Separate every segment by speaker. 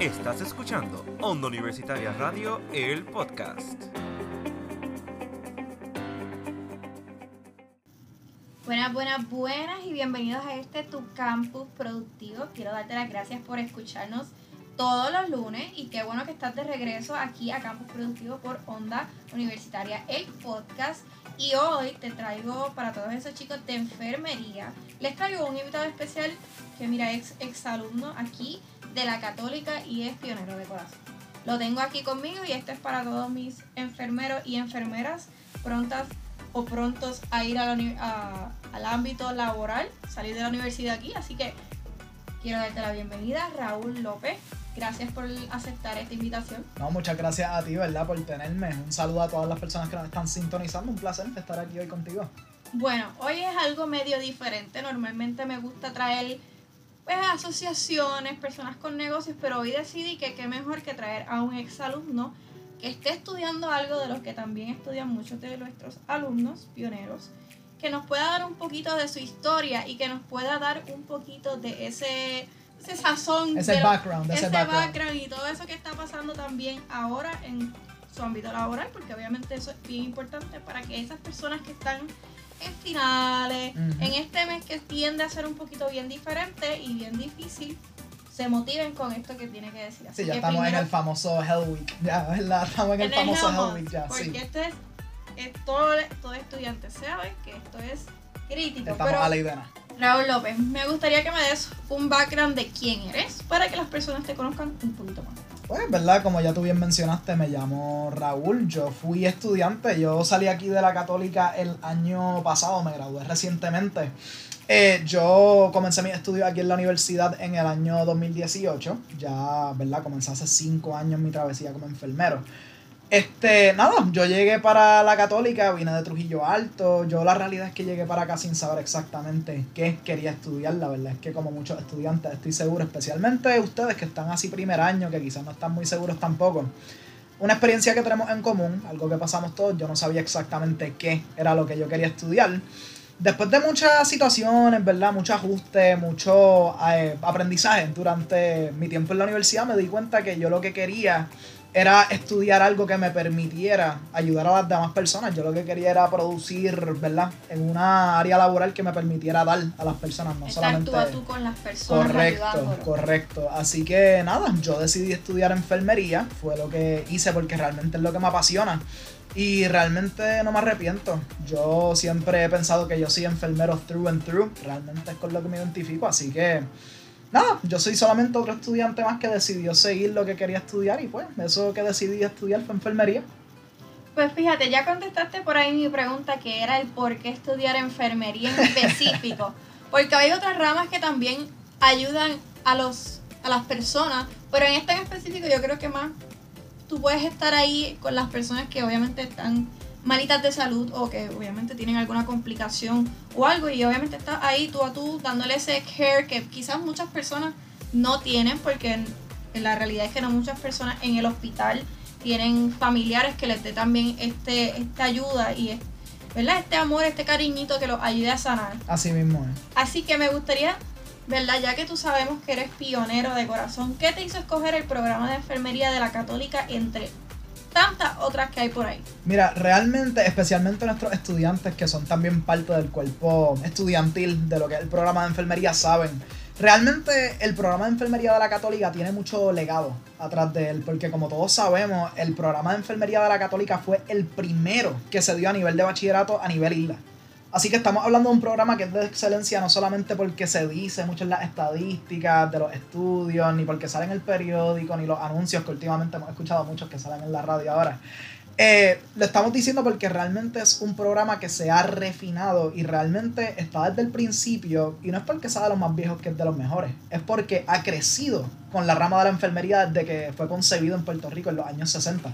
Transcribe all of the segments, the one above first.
Speaker 1: Estás escuchando Onda Universitaria Radio, el podcast.
Speaker 2: Buenas, buenas, buenas y bienvenidos a este Tu Campus Productivo. Quiero darte las gracias por escucharnos todos los lunes y qué bueno que estás de regreso aquí a Campus Productivo por Onda Universitaria, el podcast. Y hoy te traigo para todos esos chicos de enfermería, les traigo un invitado especial que mira, es exalumno aquí de la católica y es pionero de corazón. Lo tengo aquí conmigo y esto es para todos mis enfermeros y enfermeras prontas o prontos a ir al ámbito laboral, salir de la universidad aquí. Así que quiero darte la bienvenida, Raúl López. Gracias por aceptar esta invitación.
Speaker 3: No, muchas gracias a ti, ¿verdad? Por tenerme. Un saludo a todas las personas que nos están sintonizando. Un placer estar aquí hoy contigo.
Speaker 2: Bueno, hoy es algo medio diferente. Normalmente me gusta traer pues, asociaciones, personas con negocios, pero hoy decidí que qué mejor que traer a un exalumno que esté estudiando algo de los que también estudian muchos de nuestros alumnos pioneros, que nos pueda dar un poquito de su historia y que nos pueda dar un poquito de ese, ese sazón,
Speaker 3: ese, background,
Speaker 2: ese, background. y todo eso que está pasando también ahora en su ámbito laboral, porque obviamente eso es bien importante para que esas personas que están en finales, en este mes que tiende a ser un poquito bien diferente y bien difícil, se motiven con esto que tiene que decir.
Speaker 3: sí, ya estamos en el famoso Hell Week. Ya, ¿verdad? Estamos en el famoso Hell Week ya.
Speaker 2: Porque este es, todo, todo, estudiante sabe que esto es crítico.
Speaker 3: Estamos
Speaker 2: pero,
Speaker 3: a la idea.
Speaker 2: Raúl López, me gustaría que me des un background de quién eres para que las personas te conozcan un poquito más.
Speaker 3: Pues, ¿verdad? Como ya tú bien mencionaste, me llamo Raúl. Yo fui estudiante. Yo salí aquí de la Católica el año pasado, me gradué recientemente. Eh, yo comencé mi estudio aquí en la universidad en el año 2018. Ya, ¿verdad? Comencé hace cinco años mi travesía como enfermero. Este, nada, yo llegué para la católica, vine de Trujillo Alto. Yo la realidad es que llegué para acá sin saber exactamente qué quería estudiar. La verdad es que como muchos estudiantes estoy seguro, especialmente ustedes que están así primer año, que quizás no están muy seguros tampoco. Una experiencia que tenemos en común, algo que pasamos todos, yo no sabía exactamente qué era lo que yo quería estudiar. Después de muchas situaciones, ¿verdad? Mucho ajuste, mucho eh, aprendizaje durante mi tiempo en la universidad, me di cuenta que yo lo que quería era estudiar algo que me permitiera ayudar a las demás personas. Yo lo que quería era producir, ¿verdad? En una área laboral que me permitiera dar a las personas, no solamente.
Speaker 2: Tú a tú con las personas.
Speaker 3: Correcto, correcto. Así que nada, yo decidí estudiar enfermería, fue lo que hice porque realmente es lo que me apasiona. Y realmente no me arrepiento. Yo siempre he pensado que yo soy enfermero through and through. Realmente es con lo que me identifico. Así que nada, yo soy solamente otro estudiante más que decidió seguir lo que quería estudiar y pues eso que decidí estudiar fue enfermería.
Speaker 2: Pues fíjate, ya contestaste por ahí mi pregunta que era el por qué estudiar enfermería en específico. Porque hay otras ramas que también ayudan a los a las personas, pero en esta en específico yo creo que más tú puedes estar ahí con las personas que obviamente están malitas de salud o que obviamente tienen alguna complicación o algo y obviamente estás ahí tú a tú dándole ese care que quizás muchas personas no tienen porque en, la realidad es que no muchas personas en el hospital tienen familiares que les dé también este, esta ayuda y ¿verdad? este amor, este cariñito que los ayude a sanar.
Speaker 3: Así mismo es.
Speaker 2: Así que me gustaría, ¿verdad? Ya que tú sabemos que eres pionero de corazón, ¿qué te hizo escoger el programa de enfermería de la católica entre tantas otras que hay por ahí.
Speaker 3: Mira, realmente, especialmente nuestros estudiantes que son también parte del cuerpo estudiantil de lo que es el programa de enfermería, saben. Realmente el programa de enfermería de la católica tiene mucho legado atrás de él, porque como todos sabemos, el programa de enfermería de la católica fue el primero que se dio a nivel de bachillerato a nivel isla. Así que estamos hablando de un programa que es de excelencia no solamente porque se dice mucho en las estadísticas de los estudios, ni porque sale en el periódico, ni los anuncios que últimamente hemos escuchado muchos que salen en la radio ahora. Eh, lo estamos diciendo porque realmente es un programa que se ha refinado y realmente está desde el principio, y no es porque sea de los más viejos que es de los mejores, es porque ha crecido con la rama de la enfermería desde que fue concebido en Puerto Rico en los años 60.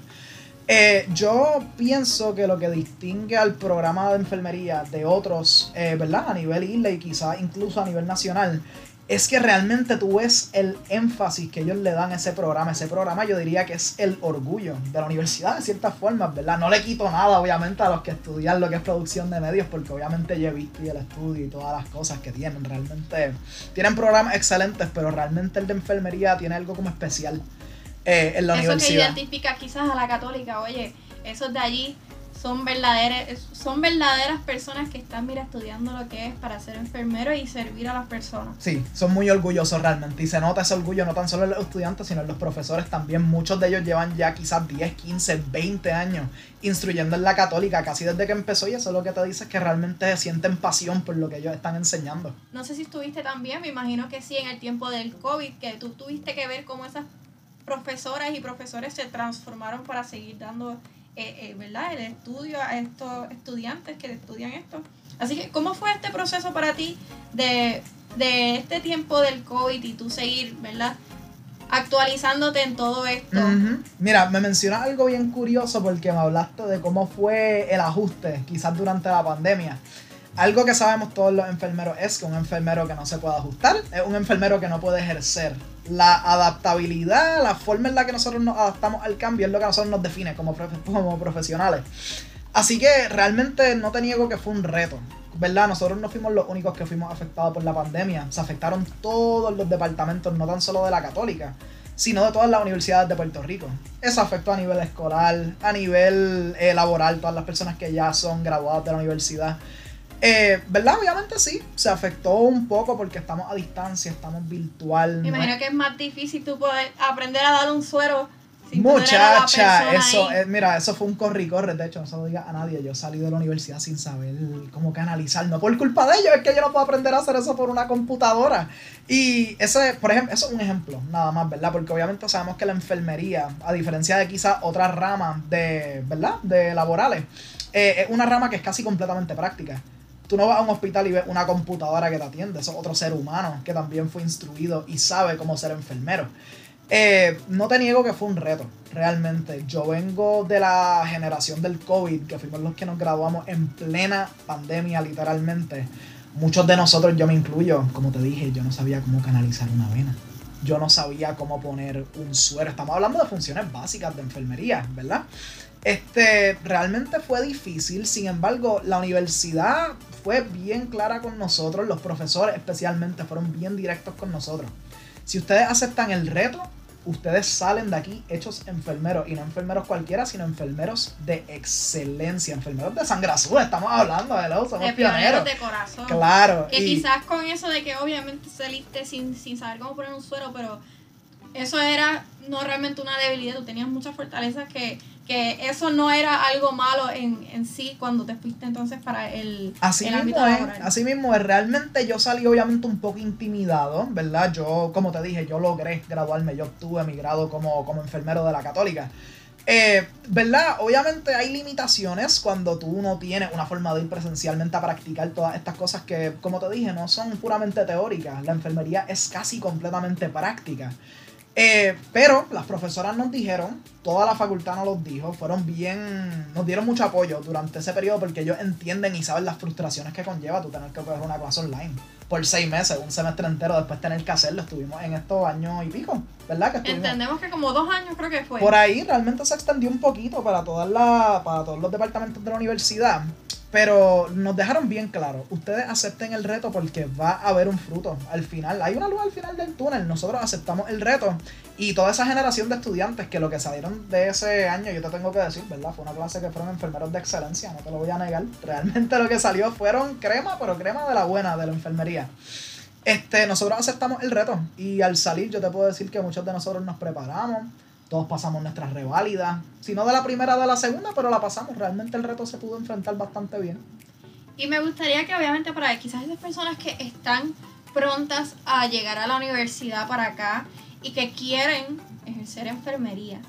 Speaker 3: Eh, yo pienso que lo que distingue al programa de enfermería de otros, eh, ¿verdad? A nivel isla y quizás incluso a nivel nacional, es que realmente tú ves el énfasis que ellos le dan a ese programa. Ese programa yo diría que es el orgullo de la universidad de ciertas formas, ¿verdad? No le quito nada obviamente a los que estudian lo que es producción de medios porque obviamente yo y el estudio y todas las cosas que tienen. Realmente tienen programas excelentes, pero realmente el de enfermería tiene algo como especial eh, en la universidad.
Speaker 2: Eso que identifica quizás a la católica, oye, esos de allí son verdaderas, son verdaderas personas que están, mira, estudiando lo que es para ser enfermero y servir a las personas.
Speaker 3: Sí, son muy orgullosos realmente. Y se nota ese orgullo no tan solo en los estudiantes, sino en los profesores también. Muchos de ellos llevan ya quizás 10, 15, 20 años instruyendo en la católica, casi desde que empezó. Y eso es lo que te dice, que realmente sienten pasión por lo que ellos están enseñando.
Speaker 2: No sé si estuviste también, me imagino que sí, en el tiempo del COVID, que tú tuviste que ver cómo esas profesoras y profesores se transformaron para seguir dando eh, eh, ¿verdad? el estudio a estos estudiantes que estudian esto. Así que, ¿cómo fue este proceso para ti de, este tiempo del COVID y tú seguir, ¿verdad? actualizándote en todo esto.
Speaker 3: Mira, me mencionas algo bien curioso porque me hablaste de cómo fue el ajuste, quizás durante la pandemia. Algo que sabemos todos los enfermeros es que un enfermero que no se puede ajustar es un enfermero que no puede ejercer. La adaptabilidad, la forma en la que nosotros nos adaptamos al cambio es lo que a nosotros nos define como, como profesionales. Así que realmente no te niego que fue un reto. ¿Verdad? Nosotros no fuimos los únicos que fuimos afectados por la pandemia. Se afectaron todos los departamentos, no tan solo de la católica, sino de todas las universidades de Puerto Rico. Eso afectó a nivel escolar, a nivel eh, laboral, todas las personas que ya son graduadas de la universidad. Eh, ¿Verdad? Obviamente sí, se afectó un poco porque estamos a distancia, estamos virtual.
Speaker 2: Me imagino que es más difícil tú poder aprender a dar un suero.
Speaker 3: Sin Muchacha, eso, eh, mira, eso fue un corre corre, de hecho, no se lo diga a nadie, yo salí de la universidad sin saber cómo canalizar, no por culpa de ellos, es que yo no puedo aprender a hacer eso por una computadora. Y ese, por ejemplo, eso es un ejemplo, nada más, ¿verdad? Porque obviamente sabemos que la enfermería, a diferencia de quizás otras ramas de, ¿verdad? De laborales, eh, es una rama que es casi completamente práctica. Tú no vas a un hospital y ves una computadora que te atiende. Eso es otro ser humano que también fue instruido y sabe cómo ser enfermero. Eh, no te niego que fue un reto, realmente. Yo vengo de la generación del COVID, que fuimos los que nos graduamos en plena pandemia, literalmente. Muchos de nosotros, yo me incluyo, como te dije, yo no sabía cómo canalizar una vena. Yo no sabía cómo poner un suero. Estamos hablando de funciones básicas de enfermería, ¿verdad? Este, realmente fue difícil, sin embargo, la universidad fue bien clara con nosotros, los profesores especialmente fueron bien directos con nosotros. Si ustedes aceptan el reto, ustedes salen de aquí hechos enfermeros, y no enfermeros cualquiera, sino enfermeros de excelencia, enfermeros de sangre azul, estamos hablando, de los somos
Speaker 2: de pioneros. de corazón.
Speaker 3: Claro.
Speaker 2: Que quizás con eso de que obviamente saliste sin, sin saber cómo poner un suero, pero eso era no realmente una debilidad, tú tenías mucha fortaleza que que eso no era algo malo en, en sí cuando te fuiste entonces para el,
Speaker 3: así mismo es, Así mismo es, realmente yo salí obviamente un poco intimidado, ¿verdad? Yo, como te dije, yo logré graduarme, yo obtuve mi grado como, como enfermero de la católica. Eh, ¿Verdad? Obviamente hay limitaciones cuando tú no tienes una forma de ir presencialmente a practicar todas estas cosas que, como te dije, no son puramente teóricas. La enfermería es casi completamente práctica. Eh, pero las profesoras nos dijeron, toda la facultad nos los dijo, fueron bien, nos dieron mucho apoyo durante ese periodo porque ellos entienden y saben las frustraciones que conlleva tú tener que coger una clase online por seis meses, un semestre entero, después tener que hacerlo. Estuvimos en estos años y pico, ¿verdad? Que
Speaker 2: Entendemos que como dos años creo que fue.
Speaker 3: Por ahí realmente se extendió un poquito para, todas la, para todos los departamentos de la universidad. Pero nos dejaron bien claro, ustedes acepten el reto porque va a haber un fruto al final. Hay una luz al final del túnel, nosotros aceptamos el reto. Y toda esa generación de estudiantes que lo que salieron de ese año, yo te tengo que decir, ¿verdad? Fue una clase que fueron enfermeros de excelencia, no te lo voy a negar. Realmente lo que salió fueron crema, pero crema de la buena, de la enfermería. Este, nosotros aceptamos el reto y al salir yo te puedo decir que muchos de nosotros nos preparamos todos pasamos nuestras reválidas. Si no de la primera, de la segunda, pero la pasamos. Realmente el reto se pudo enfrentar bastante bien.
Speaker 2: Y me gustaría que obviamente para quizás esas personas que están prontas a llegar a la universidad para acá y que quieren ejercer enfermería,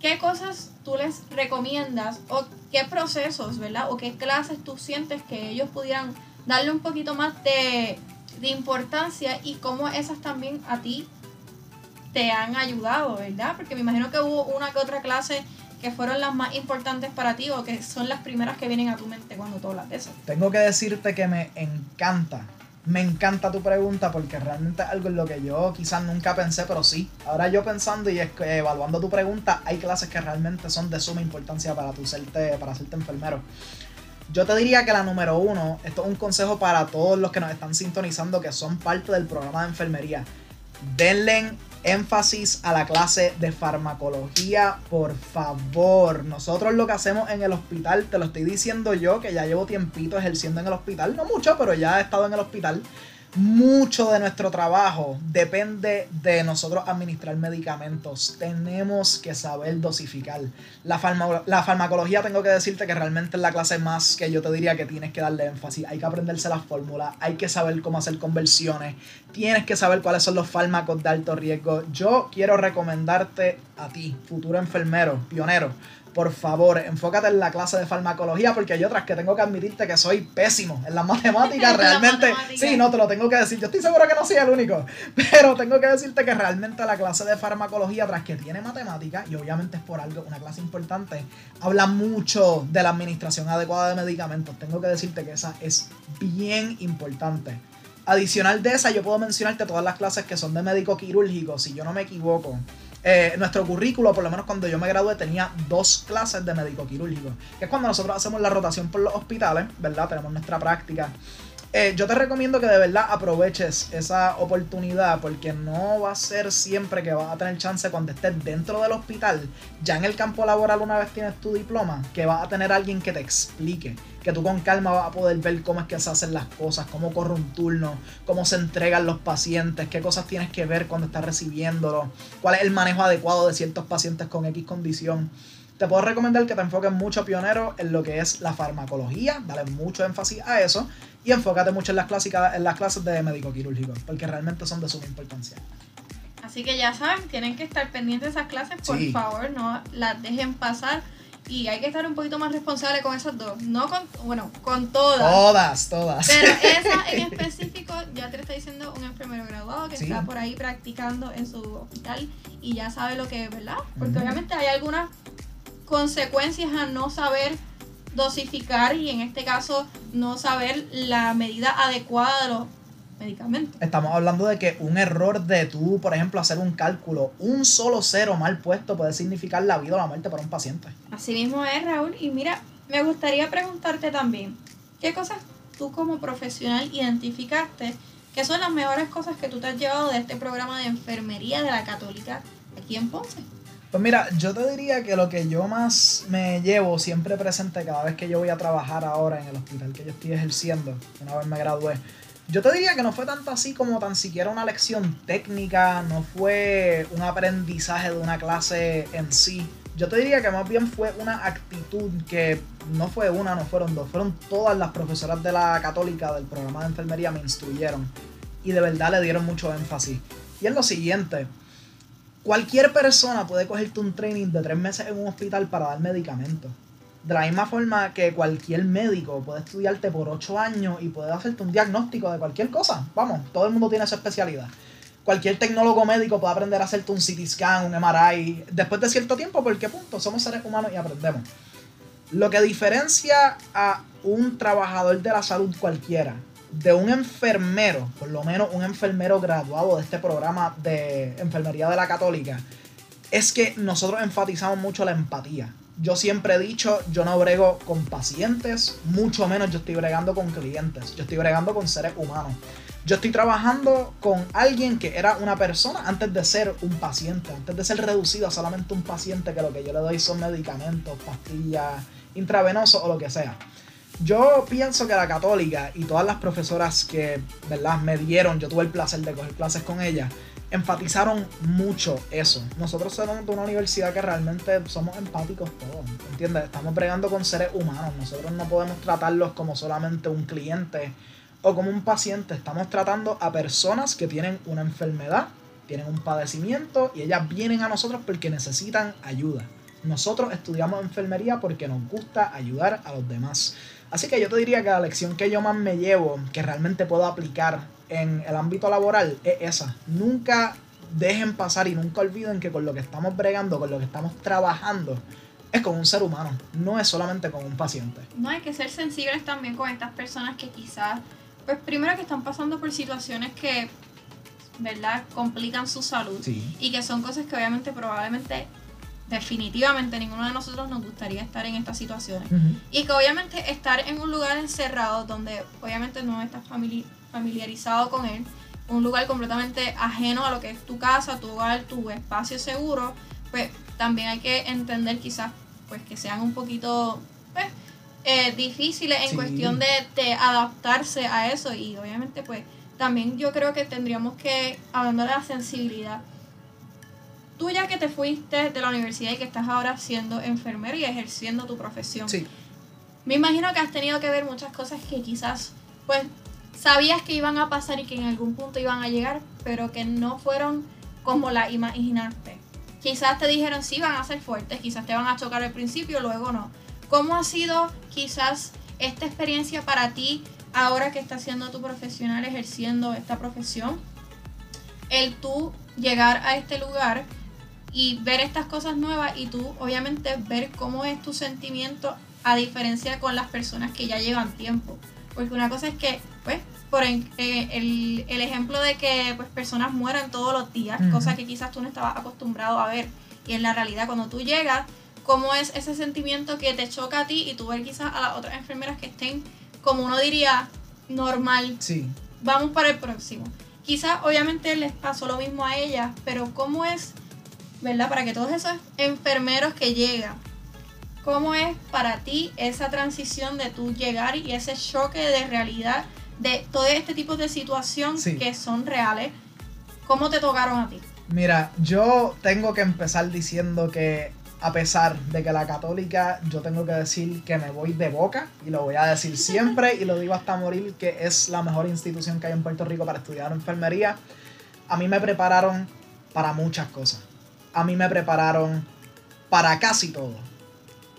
Speaker 2: ¿qué cosas tú les recomiendas o qué procesos, ¿verdad? O qué clases tú sientes que ellos pudieran darle un poquito más de, de importancia y cómo esas también a ti te han ayudado, ¿verdad? Porque me imagino que hubo una que otra clase que fueron las más importantes para ti o que son las primeras que vienen a tu mente cuando tú hablas de eso.
Speaker 3: Tengo que decirte que me encanta Me encanta tu pregunta porque realmente es algo en lo que yo quizás nunca pensé, pero sí. Ahora yo pensando y evaluando tu pregunta, hay clases que realmente son de suma importancia para tu serte, para hacerte enfermero. Yo te diría que la número uno, esto es un consejo para todos los que nos están sintonizando que son parte del programa de enfermería. Denle énfasis a la clase de farmacología, por favor. Nosotros lo que hacemos en el hospital, te lo estoy diciendo yo, que ya llevo tiempito ejerciendo en el hospital, no mucho, pero ya he estado en el hospital mucho de nuestro trabajo depende de nosotros administrar medicamentos. Tenemos que saber dosificar. La, la, farmacología, tengo que decirte que realmente es la clase más que yo te diría que tienes que darle énfasis. Hay que aprenderse las fórmulas, hay que saber cómo hacer conversiones, tienes que saber cuáles son los fármacos de alto riesgo. Yo quiero recomendarte a ti, futuro enfermero, pionero, por favor, enfócate en la clase de farmacología porque hay otras que tengo que admitirte que soy pésimo en las matemáticas. realmente, sí, no te lo tengo que decir. Yo estoy seguro que no soy el único, pero tengo que decirte que realmente la clase de farmacología, tras que tiene matemáticas, y obviamente es por algo, una clase importante, habla mucho de la administración adecuada de medicamentos. Tengo que decirte que esa es bien importante. Adicional de esa, yo puedo mencionarte todas las clases que son de médico quirúrgico, si yo no me equivoco. Eh, nuestro currículo, por lo menos cuando yo me gradué, tenía dos clases de médico quirúrgico, que es cuando nosotros hacemos la rotación por los hospitales, ¿verdad? Tenemos nuestra práctica. Eh, yo te recomiendo que de verdad aproveches esa oportunidad porque no va a ser siempre que vas a tener chance cuando estés dentro del hospital, ya en el campo laboral una vez tienes tu diploma, que vas a tener alguien que te explique que tú con calma vas a poder ver cómo es que se hacen las cosas, cómo corre un turno, cómo se entregan los pacientes, qué cosas tienes que ver cuando estás recibiéndolo, cuál es el manejo adecuado de ciertos pacientes con X condición. Te puedo recomendar que te enfoques mucho, pionero, en lo que es la farmacología, dale mucho énfasis a eso y enfócate mucho en las, clásicas, en las clases de médico quirúrgico, porque realmente son de suma importancia.
Speaker 2: Así que ya saben, tienen que estar pendientes de esas clases, por favor, no las dejen pasar y hay que estar un poquito más responsable con esas dos. No con, bueno, con todas.
Speaker 3: Todas, todas.
Speaker 2: Pero esa en específico, ya te lo está diciendo un enfermero graduado que está por ahí practicando en su hospital y ya sabe lo que es, ¿verdad? Porque obviamente hay algunas consecuencias a no saber dosificar y en este caso no saber la medida adecuada de los medicamento.
Speaker 3: Estamos hablando de que un error de tú, por ejemplo, hacer un cálculo, un solo cero mal puesto puede significar la vida o la muerte para un paciente.
Speaker 2: Así mismo es, Raúl. Y mira, me gustaría preguntarte también, ¿qué cosas tú como profesional identificaste que son las mejores cosas que tú te has llevado de este programa de enfermería de la católica aquí en Ponce?
Speaker 3: Pues mira, yo te diría que lo que yo más me llevo siempre presente cada vez que yo voy a trabajar ahora en el hospital que yo estoy ejerciendo, una vez me gradué, yo te diría que no fue tanto así como tan siquiera una lección técnica, no fue un aprendizaje de una clase en sí. Yo te diría que más bien fue una actitud que no fue una, no fueron dos, fueron todas las profesoras de la católica del programa de enfermería me instruyeron y de verdad le dieron mucho énfasis. Y es lo siguiente, cualquier persona puede cogerte un training de tres meses en un hospital para dar medicamentos. De la misma forma que cualquier médico puede estudiarte por 8 años y puede hacerte un diagnóstico de cualquier cosa. Vamos, todo el mundo tiene su especialidad. Cualquier tecnólogo médico puede aprender a hacerte un CT scan, un MRI, después de cierto tiempo, porque punto, somos seres humanos y aprendemos. Lo que diferencia a un trabajador de la salud cualquiera de un enfermero, por lo menos un enfermero graduado de este programa de enfermería de la católica, es que nosotros enfatizamos mucho la empatía yo siempre he dicho, yo no brego con pacientes, mucho menos yo estoy bregando con clientes, yo estoy bregando con seres humanos. Yo estoy trabajando con alguien que era una persona antes de ser un paciente, antes de ser reducido a solamente un paciente que lo que yo le doy son medicamentos, pastillas, intravenosos o lo que sea. Yo pienso que la católica y todas las profesoras que, ¿verdad? Me dieron, yo tuve el placer de coger clases con ellas, enfatizaron mucho eso. Nosotros somos de una universidad que realmente somos empáticos todos, ¿entiendes? Estamos bregando con seres humanos, nosotros no podemos tratarlos como solamente un cliente o como un paciente, estamos tratando a personas que tienen una enfermedad, tienen un padecimiento y ellas vienen a nosotros porque necesitan ayuda. Nosotros estudiamos enfermería porque nos gusta ayudar a los demás. Así que yo te diría que la lección que yo más me llevo, que realmente puedo aplicar en el ámbito laboral, es esa. Nunca dejen pasar y nunca olviden que con lo que estamos bregando, con lo que estamos trabajando, es con un ser humano, no es solamente con un paciente.
Speaker 2: No hay que ser sensibles también con estas personas que quizás pues primero que están pasando por situaciones que, ¿verdad?, complican su salud
Speaker 3: Sí.
Speaker 2: y que son cosas que obviamente probablemente, definitivamente ninguno de nosotros nos gustaría estar en estas situaciones. Y que obviamente estar en un lugar encerrado donde obviamente no estás famili- familiarizado con él, un lugar completamente ajeno a lo que es tu casa, tu hogar, tu espacio seguro, pues también hay que entender quizás pues que sean un poquito pues, eh, difíciles en
Speaker 3: Sí.
Speaker 2: cuestión de, de adaptarse a eso y obviamente pues también yo creo que tendríamos que, hablando de la sensibilidad, tú ya que te fuiste de la universidad y que estás ahora siendo enfermero y ejerciendo tu profesión,
Speaker 3: Sí.
Speaker 2: me imagino que has tenido que ver muchas cosas que quizás, pues, sabías que iban a pasar y que en algún punto iban a llegar, pero que no fueron como la imaginaste. Quizás te dijeron sí van a ser fuertes, quizás te van a chocar al principio, luego no. ¿Cómo ha sido quizás esta experiencia para ti ahora que estás siendo tu profesional ejerciendo esta profesión? El tú llegar a este lugar y ver estas cosas nuevas y tú obviamente ver cómo es tu sentimiento a diferencia con las personas que ya llevan tiempo. Porque una cosa es que, pues, por eh, el, el ejemplo de que pues personas mueran todos los días,
Speaker 3: Ujú.
Speaker 2: cosa que quizás tú no estabas acostumbrado a ver. Y en la realidad cuando tú llegas, cómo es ese sentimiento que te choca a ti y tú ver quizás a las otras enfermeras que estén, como uno diría, normal,
Speaker 3: Sí.
Speaker 2: vamos para el próximo. Quizás obviamente les pasó lo mismo a ellas, pero ¿cómo es, verdad? Para que todos esos enfermeros que llegan, ¿cómo es para ti esa transición de tú llegar y ese choque de realidad de todo este tipo de situación
Speaker 3: Sí.
Speaker 2: que son reales? ¿Cómo te tocaron a ti?
Speaker 3: Mira, yo tengo que empezar diciendo que a pesar de que la católica, yo tengo que decir que me voy de boca y lo voy a decir siempre y lo digo hasta morir, que es la mejor institución que hay en Puerto Rico para estudiar enfermería. A mí me prepararon para muchas cosas. A mí me prepararon para casi todo.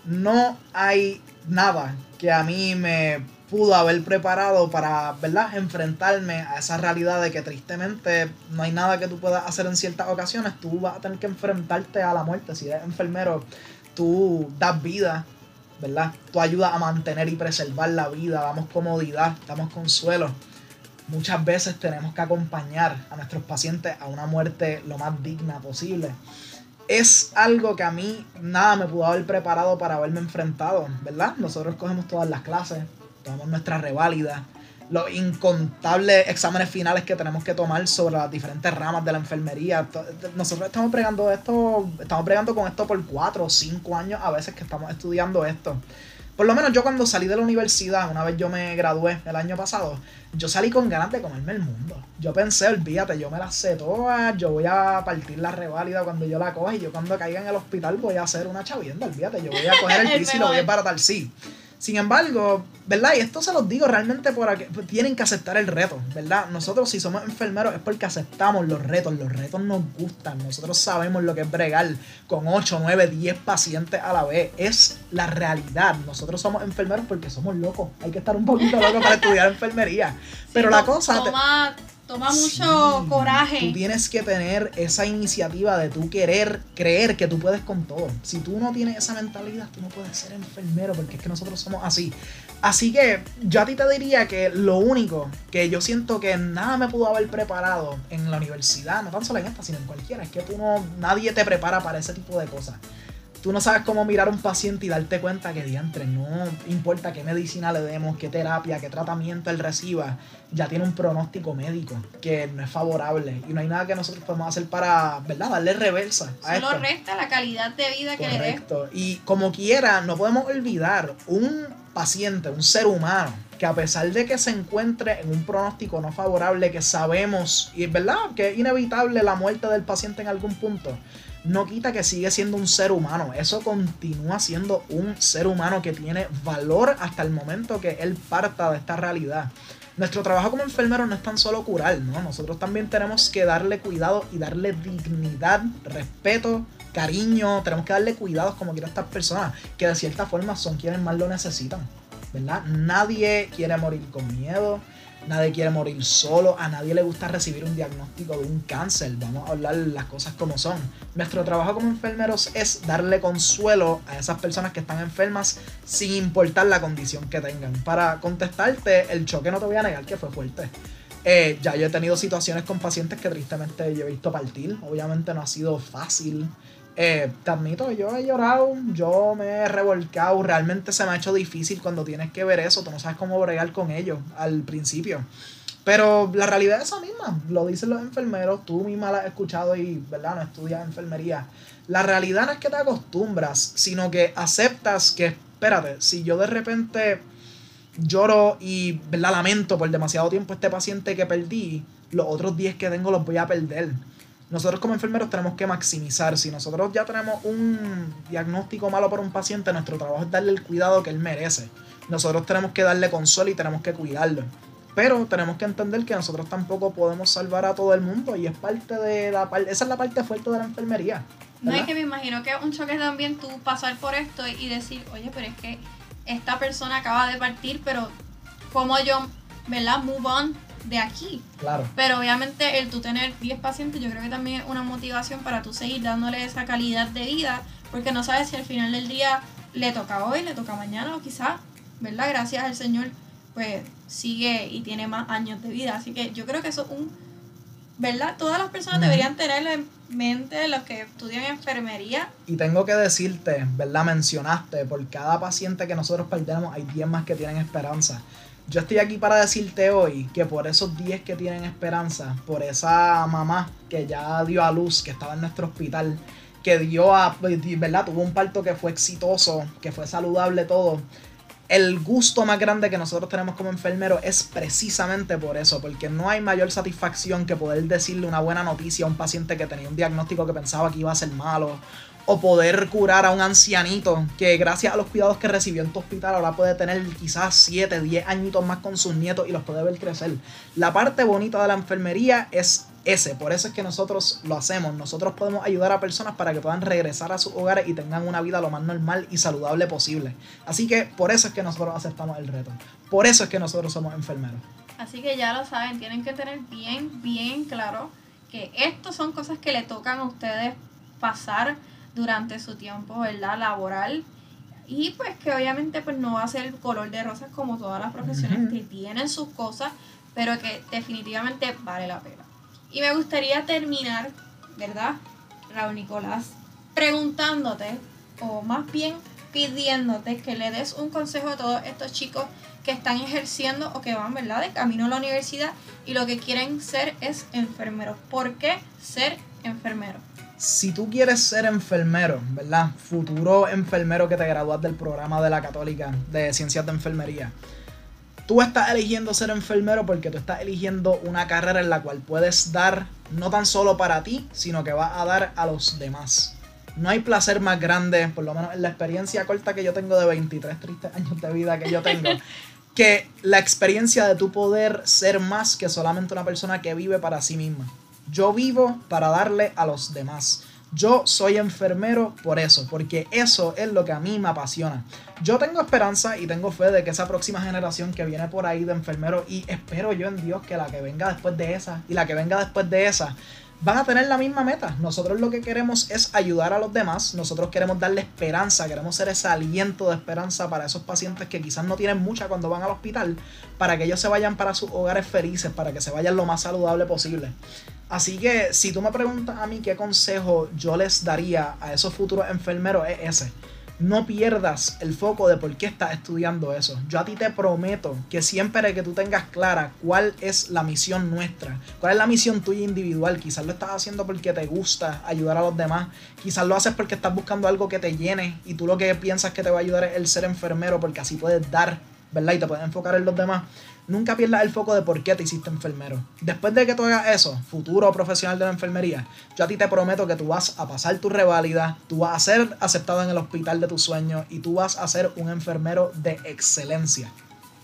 Speaker 3: No hay nada que a mí me pudo haber preparado para, ¿verdad?, enfrentarme a esa realidad de que tristemente no hay nada que tú puedas hacer en ciertas ocasiones. Tú vas a tener que enfrentarte a la muerte. Si eres enfermero, tú das vida, ¿verdad? Tú ayudas a mantener y preservar la vida, damos comodidad, damos consuelo. Muchas veces tenemos que acompañar a nuestros pacientes a una muerte lo más digna posible. Es algo que a mí nada me pudo haber preparado para haberme enfrentado, ¿verdad? Nosotros cogemos todas las clases, tomamos nuestra reválida, los incontables exámenes finales que tenemos que tomar sobre las diferentes ramas de la enfermería. Nosotros estamos pregando esto, estamos pregando con esto por cuatro o cinco años a veces que estamos estudiando esto. Por lo menos yo cuando salí de la universidad, una vez yo me gradué el año pasado, yo salí con ganas de comerme el mundo. Yo pensé, olvídate, yo me las sé todas, yo voy a partir la reválida cuando yo la coja y yo cuando caiga en el hospital voy a hacer una chavienda, olvídate, yo voy a coger el piso y lo voy a embaratar, sí. Sin embargo, ¿verdad? Y esto se los digo realmente porque tienen que aceptar el reto, ¿verdad? Nosotros si somos enfermeros es porque aceptamos los retos, los retos nos gustan, nosotros sabemos lo que es bregar con 8, 9, 10 pacientes a la vez, es la realidad, nosotros somos enfermeros porque somos locos, hay que estar un poquito locos para estudiar enfermería, pero
Speaker 2: Sí,
Speaker 3: la cosa... te-
Speaker 2: Toma, mucho
Speaker 3: Sí,
Speaker 2: coraje.
Speaker 3: Tú tienes que tener esa iniciativa de tú querer creer que tú puedes con todo. Si tú no tienes esa mentalidad, tú no puedes ser enfermero porque es que nosotros somos así. Así que yo a ti te diría que lo único que yo siento que nada me pudo haber preparado en la universidad, no tan solo en esta, sino en cualquiera, es que tú no, nadie te prepara para ese tipo de cosas. Tú no sabes cómo mirar a un paciente y darte cuenta que diantre, no importa qué medicina le demos, qué terapia, qué tratamiento él reciba, ya tiene un pronóstico médico que no es favorable y no hay nada que nosotros podemos hacer para, ¿verdad?, darle reversa a
Speaker 2: Solo
Speaker 3: esto.
Speaker 2: resta la calidad de vida que le.
Speaker 3: Correcto. Y como quiera, no podemos olvidar un paciente, un ser humano, que a pesar de que se encuentre en un pronóstico no favorable, que sabemos, y es verdad, que es inevitable la muerte del paciente en algún punto, no quita que sigue siendo un ser humano. Eso continúa siendo un ser humano que tiene valor hasta el momento que él parta de esta realidad. Nuestro trabajo como enfermero no es tan solo curar, ¿no? Nosotros también tenemos que darle cuidado y darle dignidad, respeto, cariño. Tenemos que darle cuidados como quiera a estas personas, que de cierta forma son quienes más lo necesitan, ¿verdad? Nadie quiere morir con miedo. Nadie quiere morir solo, a nadie le gusta recibir un diagnóstico de un cáncer, vamos a hablar las cosas como son. Nuestro trabajo como enfermeros es darle consuelo a esas personas que están enfermas sin importar la condición que tengan. Para contestarte, el choque no te voy a negar que fue fuerte. Eh, ya yo he tenido situaciones con pacientes que tristemente yo he visto partir, obviamente no ha sido fácil. Eh, te admito, yo he llorado, yo me he revolcado, realmente se me ha hecho difícil cuando tienes que ver eso, tú no sabes cómo bregar con ellos al principio. Pero la realidad es esa misma, lo dicen los enfermeros, tú misma la has escuchado y, ¿verdad? No estudias enfermería. La realidad no es que te acostumbras, sino que aceptas que, espérate, si yo de repente lloro y, ¿verdad? Lamento por demasiado tiempo este paciente que perdí, los otros 10 que tengo los voy a perder nosotros como enfermeros tenemos que maximizar. Si nosotros ya tenemos un diagnóstico malo por un paciente, nuestro trabajo es darle el cuidado que él merece. Nosotros tenemos que darle consuelo y tenemos que cuidarlo. Pero tenemos que entender que nosotros tampoco podemos salvar a todo el mundo y es parte de la esa es la parte fuerte de la enfermería.
Speaker 2: No es que me imagino que un choque también tú pasar por esto y decir, oye, pero es que esta persona acaba de partir, pero como yo, ¿verdad? Move on de aquí.
Speaker 3: Claro.
Speaker 2: Pero obviamente el tú tener 10 pacientes yo creo que también es una motivación para tú seguir dándole esa calidad de vida, porque no sabes si al final del día le toca hoy, le toca mañana o quizás, ¿verdad? Gracias al Señor, pues sigue y tiene más años de vida. Así que yo creo que eso es un, ¿verdad? Todas las personas deberían tenerlo en mente, los que estudian enfermería.
Speaker 3: Y tengo que decirte, ¿verdad? Mencionaste, por cada paciente que nosotros perdemos hay 10 más que tienen esperanza. Yo estoy aquí para decirte hoy que por esos 10 que tienen esperanza, por esa mamá que ya dio a luz, que estaba en nuestro hospital, que dio a, ¿verdad? Tuvo un parto que fue exitoso, que fue saludable todo. El gusto más grande que nosotros tenemos como enfermeros es precisamente por eso, porque no hay mayor satisfacción que poder decirle una buena noticia a un paciente que tenía un diagnóstico que pensaba que iba a ser malo, o poder curar a un ancianito que gracias a los cuidados que recibió en tu hospital ahora puede tener quizás 7, 10 añitos más con sus nietos y los puede ver crecer. La parte bonita de la enfermería es ese, por eso es que nosotros lo hacemos. Nosotros podemos ayudar a personas para que puedan regresar a sus hogares y tengan una vida lo más normal y saludable posible. Así que por eso es que nosotros aceptamos el reto. Por eso es que nosotros somos enfermeros.
Speaker 2: Así que ya lo saben, tienen que tener bien, bien claro que estas son cosas que le tocan a ustedes pasar durante su tiempo, ¿verdad? Laboral. Y pues que obviamente pues no va a ser el color de rosas como todas las profesiones que tienen sus cosas, pero que definitivamente vale la pena. Y me gustaría terminar, ¿verdad? Raúl Nicolás, preguntándote, o más bien pidiéndote que le des un consejo a todos estos chicos que están ejerciendo o que van, ¿verdad?, de camino a la universidad y lo que quieren ser es enfermeros. ¿Por qué ser enfermero?
Speaker 3: Si tú quieres ser enfermero, ¿verdad? Futuro enfermero que te gradúas del programa de la Católica de Ciencias de Enfermería. Tú estás eligiendo ser enfermero porque tú estás eligiendo una carrera en la cual puedes dar no tan solo para ti, sino que vas a dar a los demás. No hay placer más grande, por lo menos en la experiencia corta que yo tengo de 23 tristes años de vida que yo tengo, que la experiencia de tu poder ser más que solamente una persona que vive para sí misma. Yo vivo para darle a los demás. Yo soy enfermero por eso, porque eso es lo que a mí me apasiona. Yo tengo esperanza y tengo fe de que esa próxima generación que viene por ahí de enfermeros, y espero yo en Dios que la que venga después de esa y la que venga después de esa, van a tener la misma meta. Nosotros lo que queremos es ayudar a los demás, nosotros queremos darle esperanza, queremos ser ese aliento de esperanza para esos pacientes que quizás no tienen mucha cuando van al hospital, para que ellos se vayan para sus hogares felices, para que se vayan lo más saludable posible. Así que si tú me preguntas a mí qué consejo yo les daría a esos futuros enfermeros es ese. No pierdas el foco de por qué estás estudiando eso. Yo a ti te prometo que siempre que tú tengas clara cuál es la misión nuestra, cuál es la misión tuya individual, quizás lo estás haciendo porque te gusta ayudar a los demás, quizás lo haces porque estás buscando algo que te llene y tú lo que piensas que te va a ayudar es el ser enfermero porque así puedes dar, ¿verdad? Y te puedes enfocar en los demás nunca pierdas el foco de por qué te hiciste enfermero. Después de que tú hagas eso, futuro profesional de la enfermería, yo a ti te prometo que tú vas a pasar tu reválida, tú vas a ser aceptado en el hospital de tus sueños y tú vas a ser un enfermero de excelencia.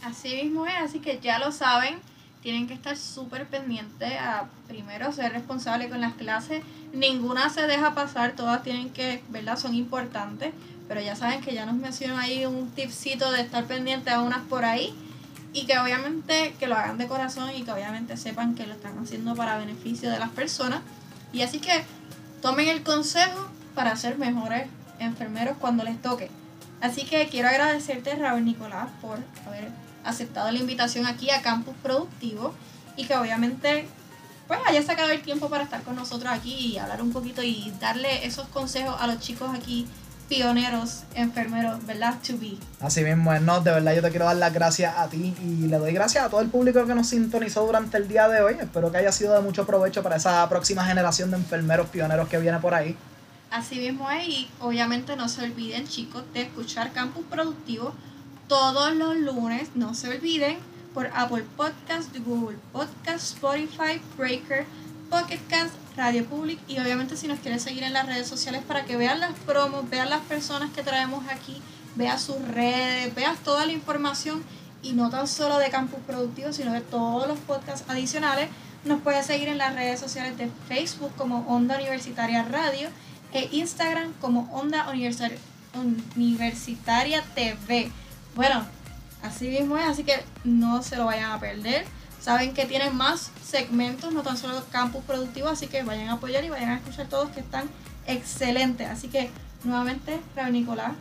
Speaker 2: Así mismo es, así que ya lo saben, tienen que estar súper pendientes a primero ser responsable con las clases. Ninguna se deja pasar, todas tienen que, ¿verdad? Son importantes, pero ya saben que ya nos mencionó ahí un tipcito de estar pendiente a unas por ahí y que obviamente que lo hagan de corazón y que obviamente sepan que lo están haciendo para beneficio de las personas. Y así que tomen el consejo para ser mejores enfermeros cuando les toque. Así que quiero agradecerte, Raúl Nicolás, por haber aceptado la invitación aquí a Campus Productivo y que obviamente pues haya sacado el tiempo para estar con nosotros aquí y hablar un poquito y darle esos consejos a los chicos aquí pioneros, enfermeros, ¿verdad? To be.
Speaker 3: Así mismo es, no, de verdad yo te quiero dar las gracias a ti y le doy gracias a todo el público que nos sintonizó durante el día de hoy. Espero que haya sido de mucho provecho para esa próxima generación de enfermeros pioneros que viene por ahí.
Speaker 2: Así mismo es, y obviamente no se olviden, chicos, de escuchar Campus Productivo todos los lunes. No se olviden por Apple Podcast, Google Podcast, Spotify, Breaker, Pocket Cast, Radio Public y obviamente si nos quieren seguir en las redes sociales para que vean las promos, vean las personas que traemos aquí, vean sus redes, vean toda la información y no tan solo de Campus Productivo, sino de todos los podcasts adicionales. Nos puede seguir en las redes sociales de Facebook como Onda Universitaria Radio e Instagram como Onda Universitaria, Universitaria TV. Bueno, así mismo es, así que no se lo vayan a perder. Saben que tienen más segmentos, no tan solo campus productivo, así que vayan a apoyar y vayan a escuchar todos que están excelentes. Así que nuevamente, Raúl Nicolás,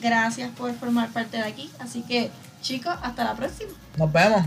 Speaker 2: gracias por formar parte de aquí. Así que chicos, hasta la próxima.
Speaker 3: Nos vemos.